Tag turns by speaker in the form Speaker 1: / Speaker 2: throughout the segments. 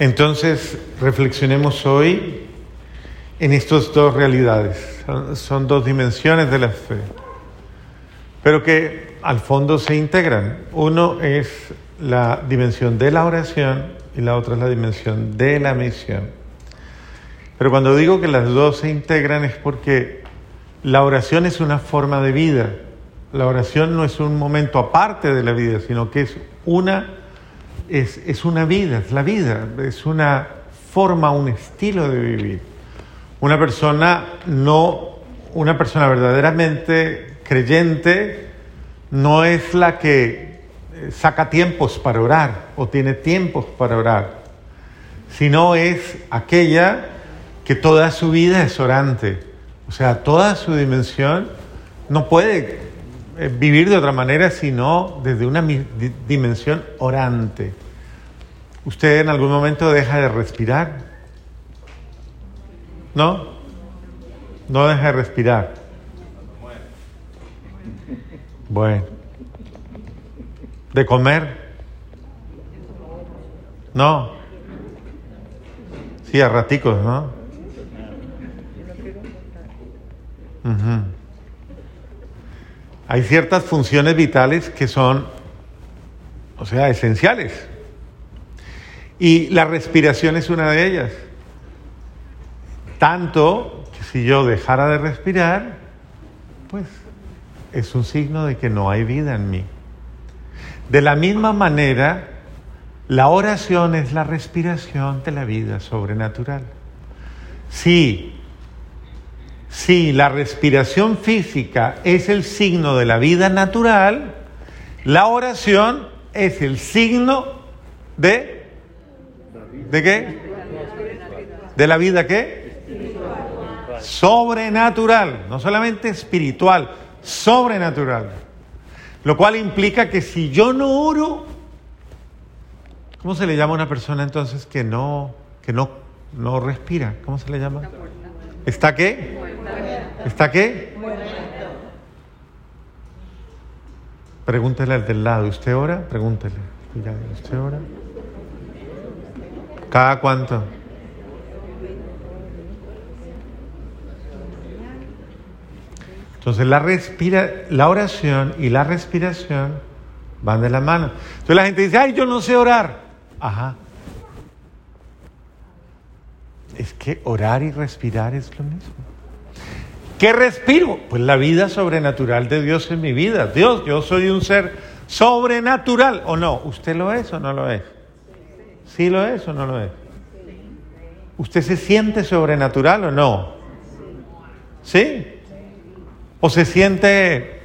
Speaker 1: Entonces, reflexionemos hoy en estas dos realidades. Son, dos dimensiones de la fe, pero que al fondo se integran. Uno es la dimensión de la oración y la otra es la dimensión de la misión. Pero cuando digo que las dos se integran es porque la oración es una forma de vida. La oración no es un momento aparte de la vida, sino que es una, es, es una vida, es la vida, es una forma, un estilo de vivir. Una persona no, una persona verdaderamente creyente no es la que saca tiempos para orar o tiene tiempos para orar, sino es aquella que toda su vida es orante, o sea, toda su dimensión no puede vivir de otra manera sino desde una dimensión orante. ¿Usted en algún momento deja de respirar? ¿No? No deja de respirar. Bueno. ¿De comer? No. Sí, a raticos, ¿no? Uh Hay ciertas funciones vitales que son, o sea, esenciales. Y la respiración es una de ellas. Tanto que si yo dejara de respirar, pues es un signo de que no hay vida en mí. De la misma manera, la oración es la respiración de la vida sobrenatural. Sí, si la respiración física es el signo de la vida natural, la oración es el signo de ¿De qué? ¿De la vida qué? Sobrenatural, no solamente espiritual, sobrenatural. Lo cual implica que si yo no oro, ¿cómo se le llama a una persona entonces que no, que no, no respira? ¿Cómo se le llama? ¿Está qué? ¿Está qué? Pregúntele al del lado, ¿usted ora? Pregúntele. ¿Usted ora? ¿Cada cuánto? Entonces la, respira, la oración y la respiración van de la mano. Entonces la gente dice, ay, yo no sé orar. Ajá. Es que orar y respirar es lo mismo. ¿Qué respiro? Pues la vida sobrenatural de Dios en mi vida. Dios, yo soy un ser sobrenatural. ¿O no? ¿Usted lo es o no lo es? ¿Sí lo es o no lo es? ¿Usted se siente sobrenatural o no? ¿Sí? ¿O se siente...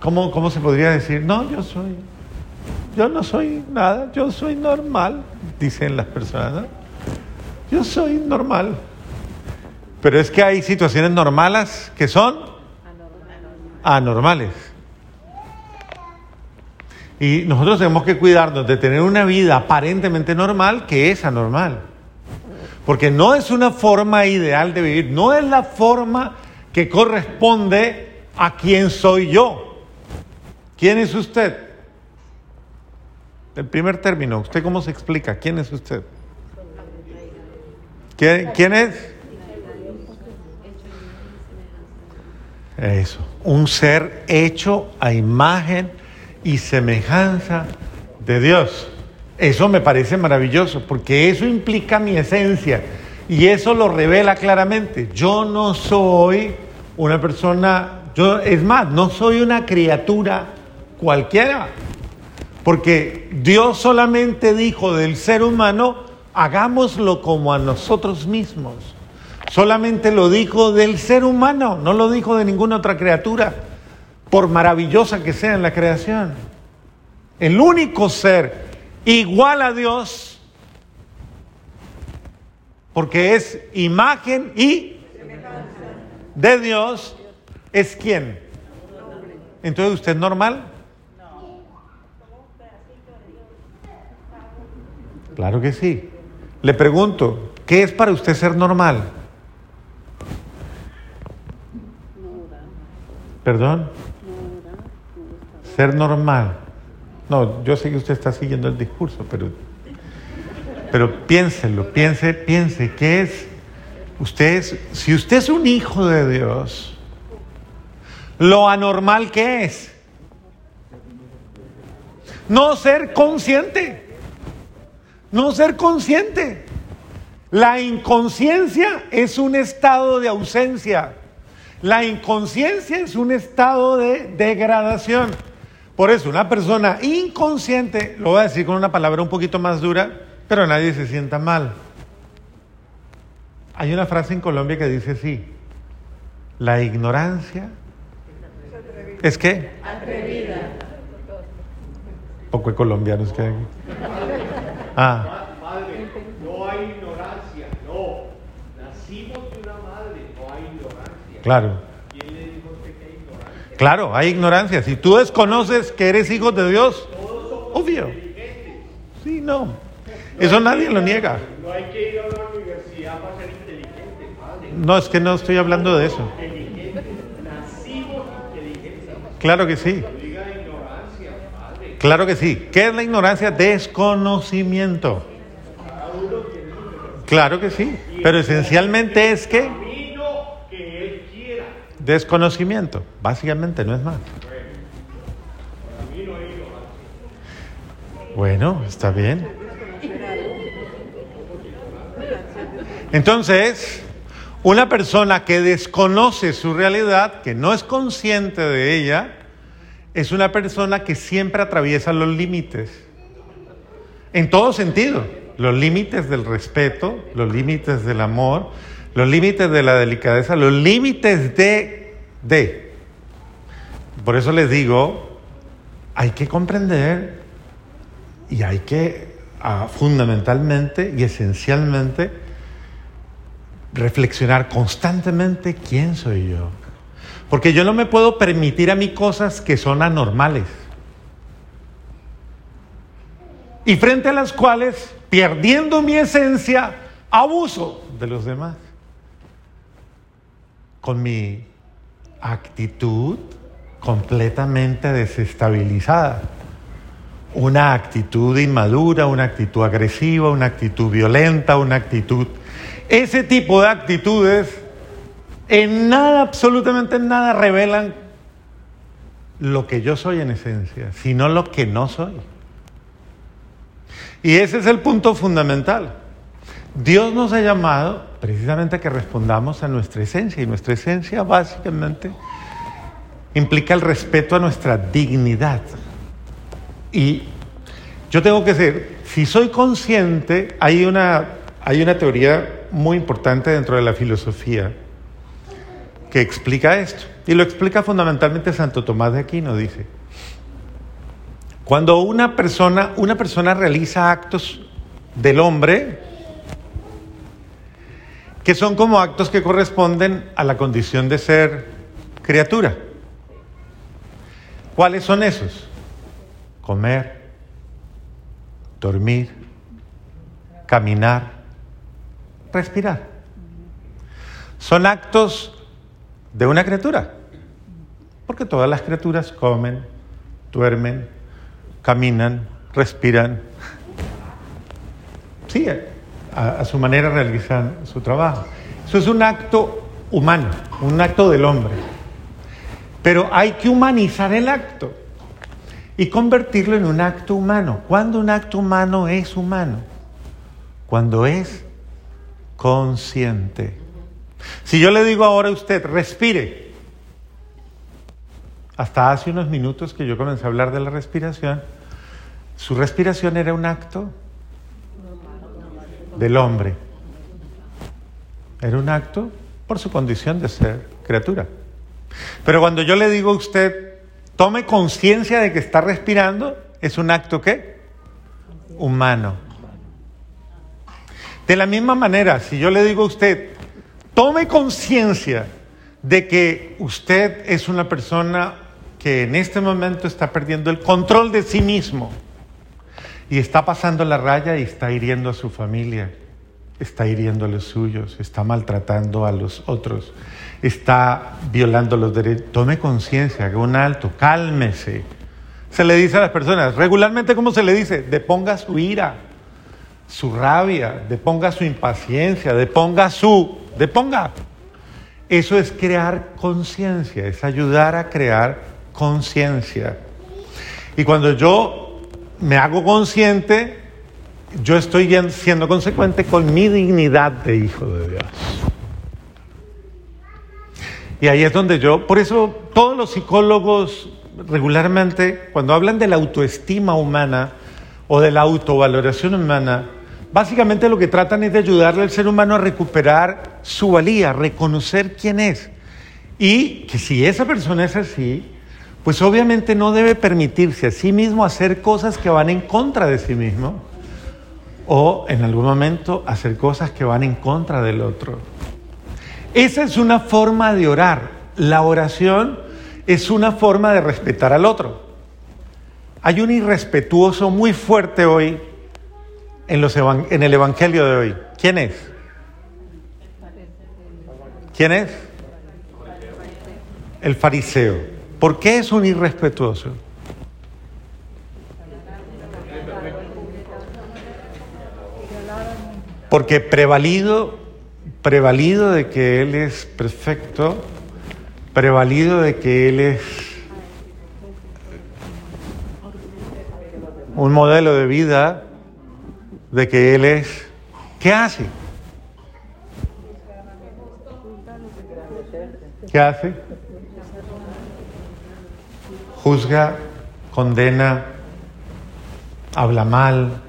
Speaker 1: ¿Cómo, cómo se podría decir? No, yo soy... Yo no soy nada, yo soy normal, dicen las personas. ¿no? Yo soy normal. Pero es que hay situaciones normales que son anormales. Y nosotros tenemos que cuidarnos de tener una vida aparentemente normal que es anormal. Porque no es una forma ideal de vivir, no es la forma que corresponde a quién soy yo. ¿Quién es usted? El primer término, ¿usted cómo se explica? ¿Quién es usted? ¿Quién, ¿quién es? Eso, un ser hecho a imagen y semejanza de Dios. Eso me parece maravilloso, porque eso implica mi esencia y eso lo revela claramente. Yo no soy una persona, yo es más, no soy una criatura cualquiera, porque Dios solamente dijo del ser humano, hagámoslo como a nosotros mismos. Solamente lo dijo del ser humano, no lo dijo de ninguna otra criatura por maravillosa que sea en la creación. El único ser igual a Dios, porque es imagen y de Dios, es quién. Entonces, ¿usted es normal? Claro que sí. Le pregunto, ¿qué es para usted ser normal? ¿Perdón? ser normal. No, yo sé que usted está siguiendo el discurso, pero, pero piénselo, piense, piense, ¿qué es? Usted es, si usted es un hijo de Dios, lo anormal que es no ser consciente, no ser consciente. La inconsciencia es un estado de ausencia. La inconsciencia es un estado de degradación. Por eso, una persona inconsciente, lo voy a decir con una palabra un poquito más dura, pero nadie se sienta mal. Hay una frase en Colombia que dice así, la ignorancia es que... Atrevida. Poco de colombianos que hay.
Speaker 2: Ah.
Speaker 1: Claro. Claro, hay ignorancia. Si tú desconoces que eres hijo de Dios, obvio. Sí, no. Eso nadie lo niega.
Speaker 2: No hay que ir a la universidad para ser inteligente, padre.
Speaker 1: No, es que no estoy hablando de eso. Claro que sí. Claro que sí. ¿Qué es la ignorancia? Desconocimiento. Claro que sí. Pero esencialmente es que Desconocimiento, básicamente, no es más. Bueno, está bien. Entonces, una persona que desconoce su realidad, que no es consciente de ella, es una persona que siempre atraviesa los límites. En todo sentido. Los límites del respeto, los límites del amor, los límites de la delicadeza, los límites de, de. Por eso les digo, hay que comprender y hay que ah, fundamentalmente y esencialmente reflexionar constantemente quién soy yo. Porque yo no me puedo permitir a mí cosas que son anormales. Y frente a las cuales, perdiendo mi esencia, abuso de los demás con mi actitud completamente desestabilizada. Una actitud inmadura, una actitud agresiva, una actitud violenta, una actitud... Ese tipo de actitudes en nada, absolutamente en nada, revelan lo que yo soy en esencia, sino lo que no soy. Y ese es el punto fundamental. Dios nos ha llamado precisamente que respondamos a nuestra esencia y nuestra esencia básicamente implica el respeto a nuestra dignidad. Y yo tengo que ser, si soy consciente, hay una, hay una teoría muy importante dentro de la filosofía que explica esto. Y lo explica fundamentalmente Santo Tomás de Aquino, dice. Cuando una persona, una persona realiza actos del hombre, que son como actos que corresponden a la condición de ser criatura. ¿Cuáles son esos? Comer, dormir, caminar, respirar. Son actos de una criatura, porque todas las criaturas comen, duermen, caminan, respiran. Sí, a, su manera realizan su trabajo. Eso es un acto humano, un acto del hombre. Pero hay que humanizar el acto y convertirlo en un acto humano. ¿Cuándo un acto humano es humano? Cuando es consciente. Si yo le digo ahora a usted, respire, hasta hace unos minutos que yo comencé a hablar de la respiración, su respiración era un acto del hombre. Era un acto por su condición de ser criatura. Pero cuando yo le digo a usted, tome conciencia de que está respirando, es un acto qué? Humano. De la misma manera, si yo le digo a usted, tome conciencia de que usted es una persona que en este momento está perdiendo el control de sí mismo, y está pasando la raya y está hiriendo a su familia, está hiriendo a los suyos, está maltratando a los otros, está violando los derechos. Tome conciencia, haga un alto, cálmese, se le dice a las personas? Regularmente, ¿cómo se le dice? Deponga su ira, su rabia, deponga su impaciencia, deponga su... Deponga. Eso es crear conciencia, es ayudar a crear conciencia. Y cuando yo me hago consciente, yo estoy siendo consecuente con mi dignidad de hijo de Dios. Y ahí es donde yo, por eso todos los psicólogos regularmente, cuando hablan de la autoestima humana o de la autovaloración humana, básicamente lo que tratan es de ayudarle al ser humano a recuperar su valía, reconocer quién es. Y que si esa persona es así, pues obviamente no debe permitirse a sí mismo hacer cosas que van en contra de sí mismo o en algún momento hacer cosas que van en contra del otro. Esa es una forma de orar. La oración es una forma de respetar al otro. Hay un irrespetuoso muy fuerte hoy en, el Evangelio de hoy. ¿Quién es? ¿Quién es? El fariseo. ¿Por qué es un irrespetuoso? Porque prevalido, prevalido de que Él es perfecto, prevalido de que Él es un modelo de vida, de que Él es, ¿qué hace? ¿Qué hace? Juzga, condena, habla mal,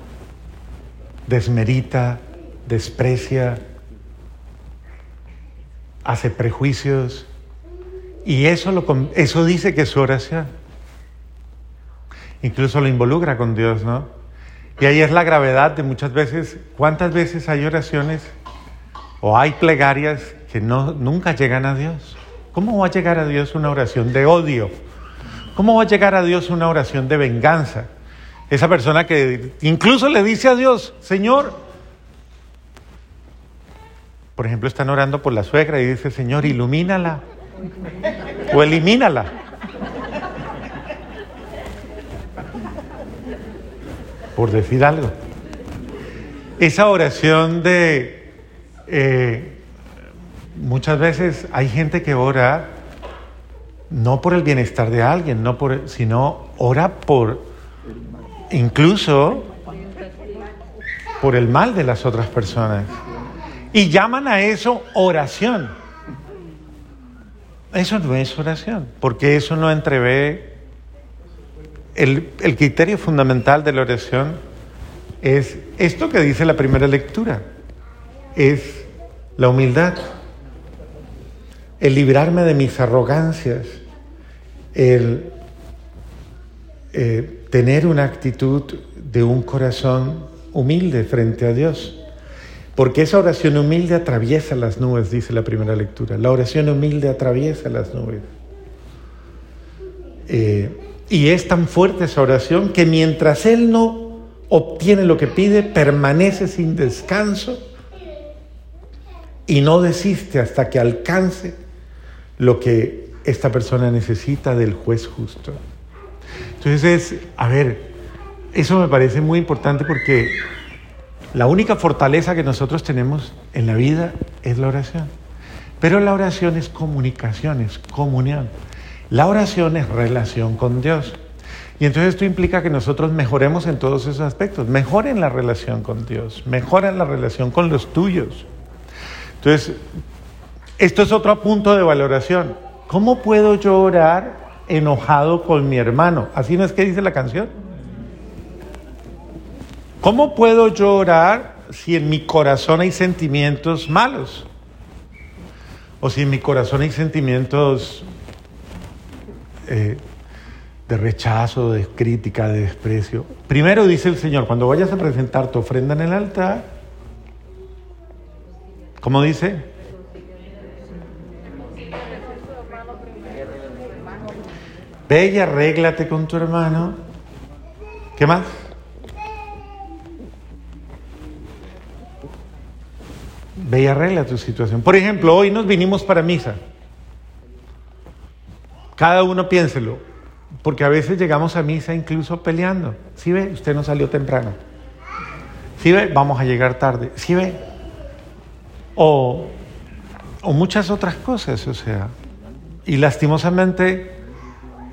Speaker 1: desmerita, desprecia, hace prejuicios. Y eso, lo, eso dice que es su oración. Incluso lo involucra con Dios, ¿no? Y ahí es la gravedad de muchas veces, ¿cuántas veces hay oraciones o hay plegarias que no, nunca llegan a Dios? ¿Cómo va a llegar a Dios una oración de odio? ¿Cómo va a llegar a Dios una oración de venganza? Esa persona que incluso le dice a Dios, Señor, por ejemplo, están orando por la suegra y dice, Señor, ilumínala o elimínala. Por decir algo. Esa oración de... Eh, muchas veces hay gente que ora no por el bienestar de alguien, no por, sino ora por incluso por el mal de las otras personas. Y llaman a eso oración. Eso no es oración, porque eso no entrevé. El, el criterio fundamental de la oración es esto que dice la primera lectura, es la humildad, el librarme de mis arrogancias, el eh, tener una actitud de un corazón humilde frente a Dios. Porque esa oración humilde atraviesa las nubes, dice la primera lectura. La oración humilde atraviesa las nubes. Eh, y es tan fuerte esa oración que mientras Él no obtiene lo que pide, permanece sin descanso y no desiste hasta que alcance lo que esta persona necesita del juez justo. Entonces, a ver, eso me parece muy importante porque la única fortaleza que nosotros tenemos en la vida es la oración. Pero la oración es comunicación, es comunión. La oración es relación con Dios. Y entonces esto implica que nosotros mejoremos en todos esos aspectos. Mejoren la relación con Dios, mejoren la relación con los tuyos. Entonces, esto es otro punto de valoración. ¿Cómo puedo yo orar enojado con mi hermano? ¿Así no es que dice la canción? ¿Cómo puedo llorar si en mi corazón hay sentimientos malos? O si en mi corazón hay sentimientos eh, de rechazo, de crítica, de desprecio. Primero dice el Señor, cuando vayas a presentar tu ofrenda en el altar, ¿cómo dice? Ve y arréglate con tu hermano. ¿Qué más? Ve y arregla tu situación. Por ejemplo, hoy nos vinimos para misa. Cada uno piénselo. porque a veces llegamos a misa incluso peleando. ¿Sí ve? Usted no salió temprano. ¿Sí ve? Vamos a llegar tarde. ¿Sí ve? O, o muchas otras cosas, o sea. Y lastimosamente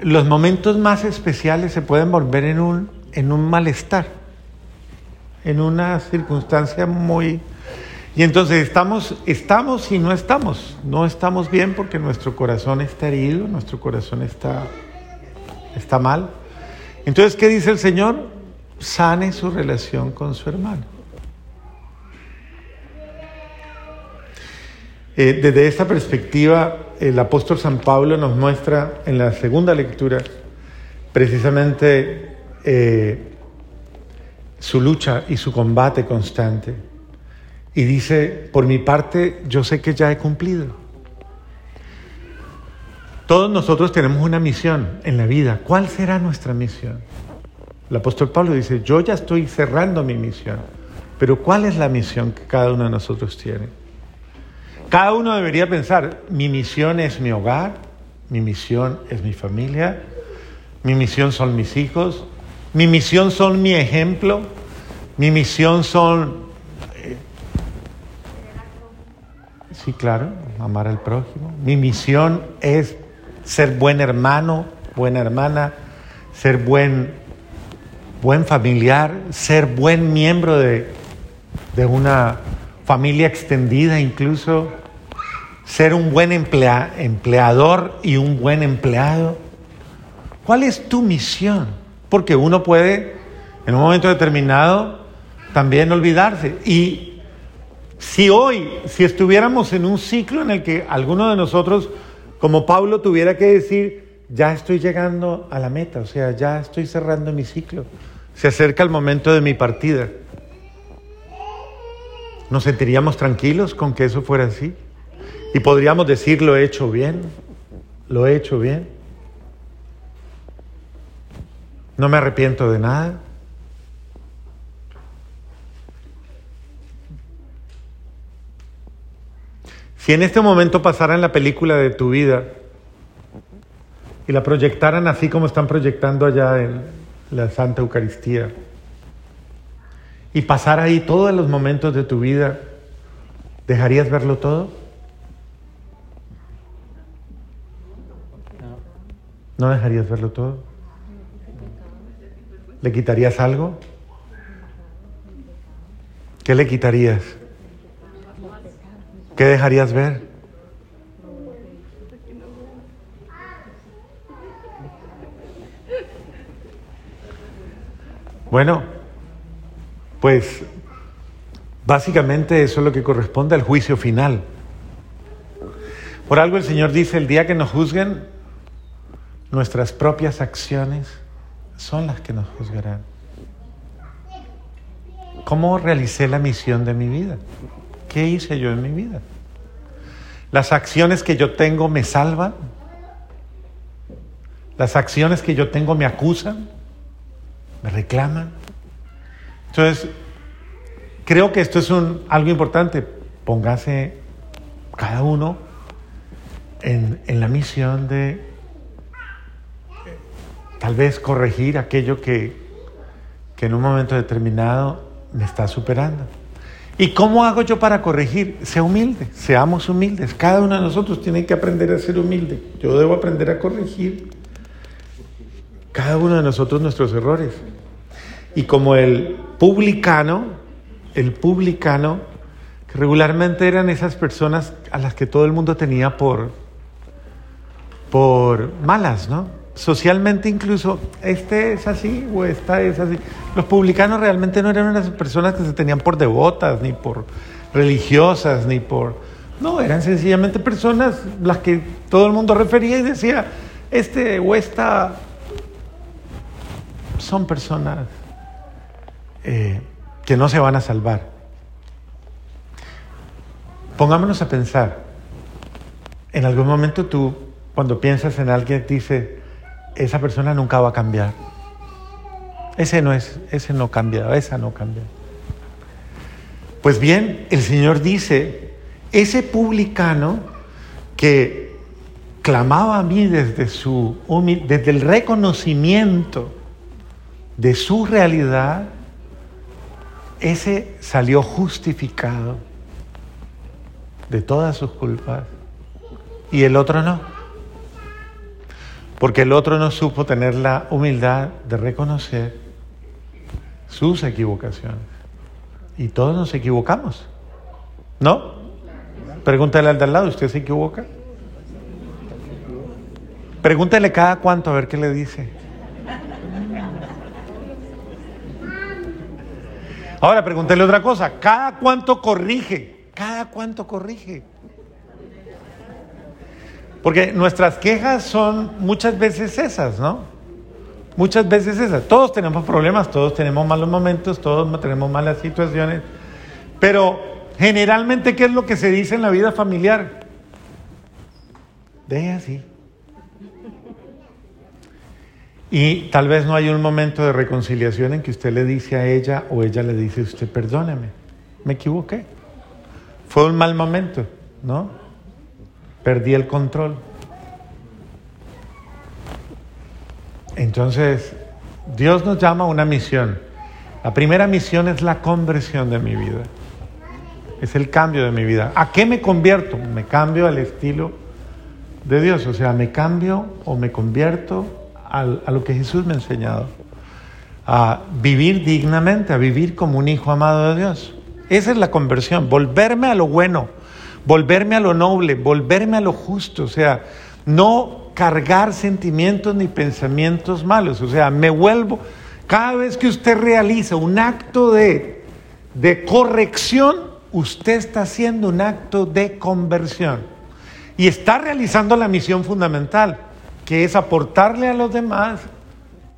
Speaker 1: los momentos más especiales se pueden volver en un, en un malestar, en una circunstancia muy... Y entonces estamos, estamos y no estamos. No estamos bien porque nuestro corazón está herido, nuestro corazón está, está mal. Entonces, ¿qué dice el Señor? Sane su relación con su hermano. Eh, desde esta perspectiva, el apóstol San Pablo nos muestra en la segunda lectura precisamente eh, su lucha y su combate constante. Y dice, por mi parte, yo sé que ya he cumplido. Todos nosotros tenemos una misión en la vida. ¿Cuál será nuestra misión? El apóstol Pablo dice, yo ya estoy cerrando mi misión, pero ¿cuál es la misión que cada uno de nosotros tiene? Cada uno debería pensar, mi misión es mi hogar, mi misión es mi familia, mi misión son mis hijos, mi misión son mi ejemplo, mi misión son... Eh, sí, claro, amar al prójimo. Mi misión es ser buen hermano, buena hermana, ser buen, buen familiar, ser buen miembro de, de una familia extendida incluso, ser un buen empleador y un buen empleado. ¿Cuál es tu misión? Porque uno puede, en un momento determinado, también olvidarse. Y si hoy, si estuviéramos en un ciclo en el que alguno de nosotros, como Pablo, tuviera que decir, ya estoy llegando a la meta, o sea, ya estoy cerrando mi ciclo, se acerca el momento de mi partida. ¿Nos sentiríamos tranquilos con que eso fuera así? Y podríamos decir, lo he hecho bien, lo he hecho bien. No me arrepiento de nada. Si en este momento pasaran la película de tu vida y la proyectaran así como están proyectando allá en la Santa Eucaristía, y pasar ahí todos los momentos de tu vida, ¿dejarías verlo todo? ¿No dejarías verlo todo? ¿Le quitarías algo? ¿Qué le quitarías? ¿Qué dejarías ver? Bueno, pues básicamente eso es lo que corresponde al juicio final. Por algo el Señor dice, el día que nos juzguen, nuestras propias acciones son las que nos juzgarán. ¿Cómo realicé la misión de mi vida? ¿Qué hice yo en mi vida? ¿Las acciones que yo tengo me salvan? ¿Las acciones que yo tengo me acusan? ¿Me reclaman? Entonces, creo que esto es algo importante. Póngase cada uno en, la misión de tal vez corregir aquello que, que en un momento determinado me está superando. ¿Y cómo hago yo para corregir? Sea humilde, seamos humildes. Cada uno de nosotros tiene que aprender a ser humilde. Yo debo aprender a corregir cada uno de nosotros nuestros errores. Y como el publicano, el publicano, que regularmente eran esas personas a las que todo el mundo tenía por, por malas, ¿no? Socialmente incluso, este es así o esta es así. Los publicanos realmente no eran unas personas que se tenían por devotas, ni por religiosas, ni por... No, eran sencillamente personas las que todo el mundo refería y decía, este o esta son personas eh, que no se van a salvar. Pongámonos a pensar, en algún momento tú, cuando piensas en alguien, dices, esa persona nunca va a cambiar. Ese no es, ese no cambia, esa no cambia. Pues bien, el Señor dice, ese publicano que clamaba a mí desde, su, desde el reconocimiento de su realidad, ese salió justificado de todas sus culpas y el otro no. Porque el otro no supo tener la humildad de reconocer sus equivocaciones. Y todos nos equivocamos. ¿No? Pregúntale al de al lado, ¿usted se equivoca? Pregúntele cada cuánto a ver qué le dice. Ahora pregúntele otra cosa, ¿cada cuánto corrige? ¿Cada cuánto corrige? Porque nuestras quejas son muchas veces esas, ¿no? Muchas veces esas. Todos tenemos problemas, todos tenemos malos momentos, todos tenemos malas situaciones. Pero generalmente, ¿qué es lo que se dice en la vida familiar? Deje así. Y tal vez no hay un momento de reconciliación en que usted le dice a ella o ella le dice a usted, perdóneme, me equivoqué. Fue un mal momento, ¿no? Perdí el control. Entonces, Dios nos llama a una misión. La primera misión es la conversión de mi vida. Es el cambio de mi vida. ¿A qué me convierto? Me cambio al estilo de Dios. O sea, me cambio o me convierto a lo que Jesús me ha enseñado, a vivir dignamente, a vivir como un hijo amado de Dios. Esa es la conversión, volverme a lo bueno, volverme a lo noble, volverme a lo justo, o sea, no cargar sentimientos ni pensamientos malos, o sea, me vuelvo, cada vez que usted realiza un acto de, de corrección, usted está haciendo un acto de conversión y está realizando la misión fundamental que es aportarle a los demás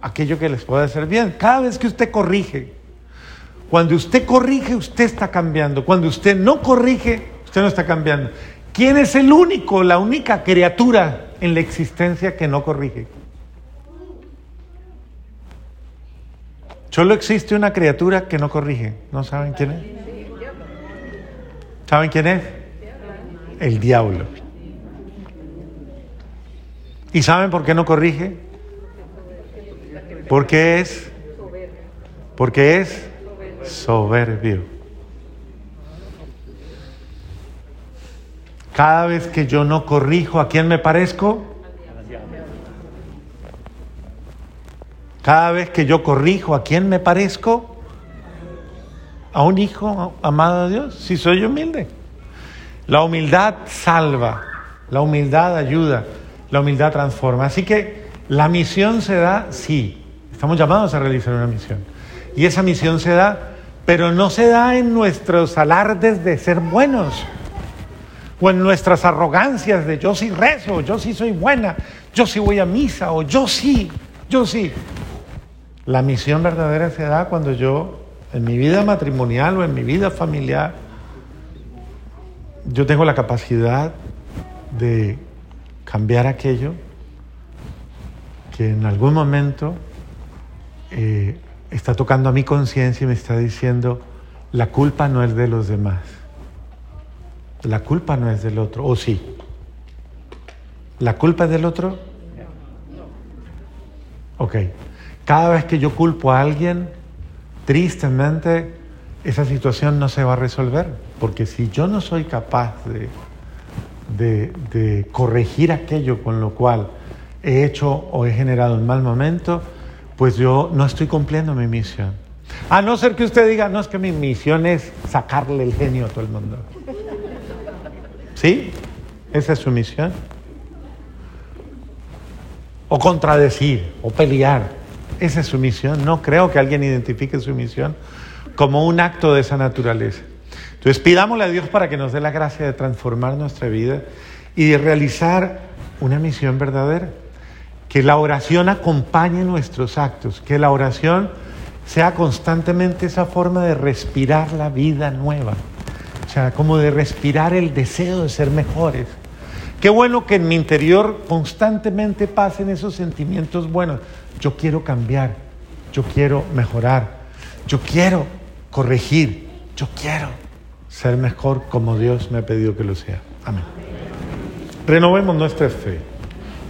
Speaker 1: aquello que les puede hacer bien. Cada vez que usted corrige, cuando usted corrige, usted está cambiando. Cuando usted no corrige, usted no está cambiando. ¿Quién es el único, la única criatura en la existencia que no corrige? Solo existe una criatura que no corrige. ¿No saben quién es? ¿Saben quién es? El diablo. ¿Y saben por qué no corrige? Porque es porque es soberbio. Cada vez que yo no corrijo, ¿a quién me parezco? Cada vez que yo corrijo, ¿a quién me parezco? A un hijo amado de Dios, si soy humilde. La humildad salva, la humildad ayuda. La humildad transforma. Así que la misión se da, sí, estamos llamados a realizar una misión. Y esa misión se da, pero no se da en nuestros alardes de ser buenos o en nuestras arrogancias de yo sí rezo, yo sí soy buena, yo sí voy a misa o yo sí, yo sí. La misión verdadera se da cuando yo, en mi vida matrimonial o en mi vida familiar, yo tengo la capacidad de cambiar aquello que en algún momento eh, está tocando a mi conciencia y me está diciendo, la culpa no es de los demás, la culpa no es del otro, o sí, la culpa es del otro. Ok, cada vez que yo culpo a alguien, tristemente esa situación no se va a resolver, porque si yo no soy capaz de corregir aquello con lo cual he hecho o he generado un mal momento, pues yo no estoy cumpliendo mi misión. A no ser que usted diga, no es que mi misión es sacarle el genio a todo el mundo. ¿Sí? Esa es su misión. O contradecir, o pelear. Esa es su misión. No creo que alguien identifique su misión como un acto de esa naturaleza. Entonces a Dios para que nos dé la gracia de transformar nuestra vida y de realizar una misión verdadera. Que la oración acompañe nuestros actos, que la oración sea constantemente esa forma de respirar la vida nueva, o sea, como de respirar el deseo de ser mejores. Qué bueno que en mi interior constantemente pasen esos sentimientos buenos. Yo quiero cambiar, yo quiero mejorar, yo quiero corregir, yo quiero ser mejor como Dios me ha pedido que lo sea. Amén. Renovemos nuestra fe.